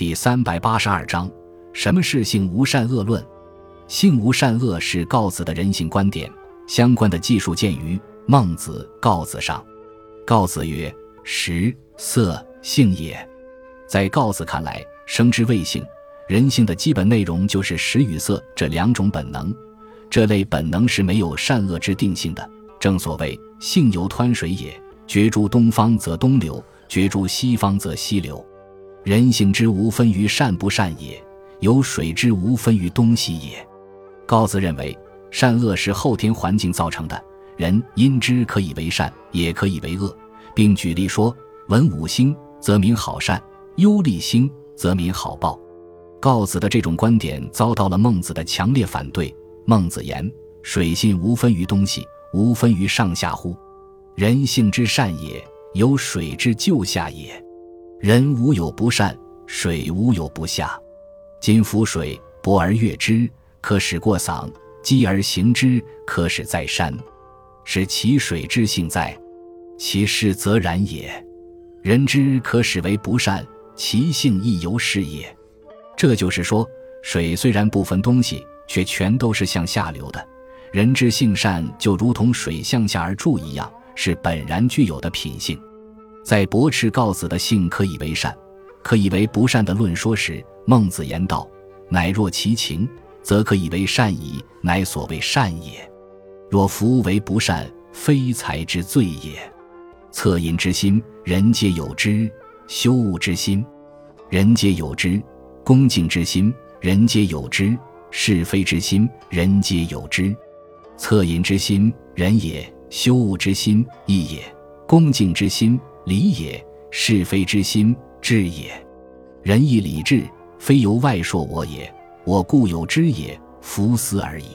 第三百八十二章：什么是性无善恶论？性无善恶是告子的人性观点，相关的技术见于《孟子·告子上》。告子曰：“食色，性也。”在告子看来，生之谓性，人性的基本内容就是食与色这两种本能。这类本能是没有善恶之定性的。正所谓“性由湍水也，决诸东方则东流，决诸西方则西流。”人性之无分于善不善也，有水之无分于东西也。高子认为，善恶是后天环境造成的，人因之可以为善，也可以为恶，并举例说：文武兴则民好善，忧利兴则民好报。告子的这种观点遭到了孟子的强烈反对。孟子言：“水性无分于东西，无分于上下乎？人性之善也，有水之就下也。”人无有不善，水无有不下。今夫水，博而悦之，可使过嗓；积而行之，可使在山。是其水之性在，其势则然也。人之可使为不善，其性亦犹是也。这就是说，水虽然不分东西，却全都是向下流的。人之性善，就如同水向下而注一样，是本然具有的品性。在驳斥告子的性可以为善，可以为不善的论说时，孟子言道：“乃若其情，则可以为善矣，乃所谓善也。若夫为不善，非才之罪也。恻隐之心，人皆有之；羞恶之心，人皆有之；恭敬之心，人皆有之；是非之心，人皆有之。恻隐之心，人也；羞恶之心，义也；恭敬之心。”理也，是非之心智也。仁义礼智，非由外铄我也，我固有之也，弗思而已。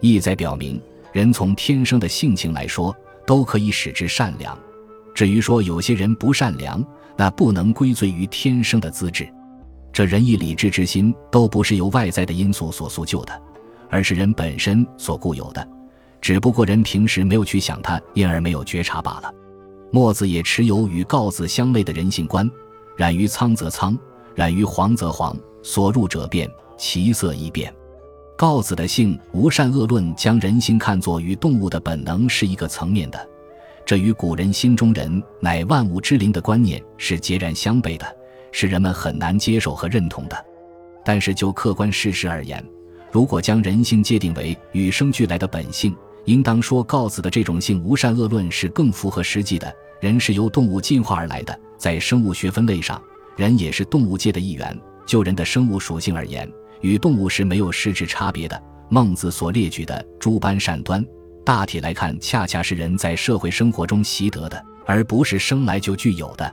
意在表明，人从天生的性情来说，都可以使之善良。至于说有些人不善良，那不能归罪于天生的资质。这仁义礼智之心，都不是由外在的因素所塑就的，而是人本身所固有的。只不过人平时没有去想它，因而没有觉察罢了。墨子也持有与告子相类的人性观：染于苍则苍，染于黄则黄，所入者变，其色亦变。告子的性无善恶论将人性看作与动物的本能是一个层面的，这与古人心中人乃万物之灵的观念是截然相悖的，是人们很难接受和认同的。但是就客观事实而言，如果将人性界定为与生俱来的本性，应当说，告子的这种性无善恶论是更符合实际的。人是由动物进化而来的，在生物学分类上，人也是动物界的一员。就人的生物属性而言，与动物是没有实质差别的。孟子所列举的诸般善端，大体来看，恰恰是人在社会生活中习得的，而不是生来就具有的。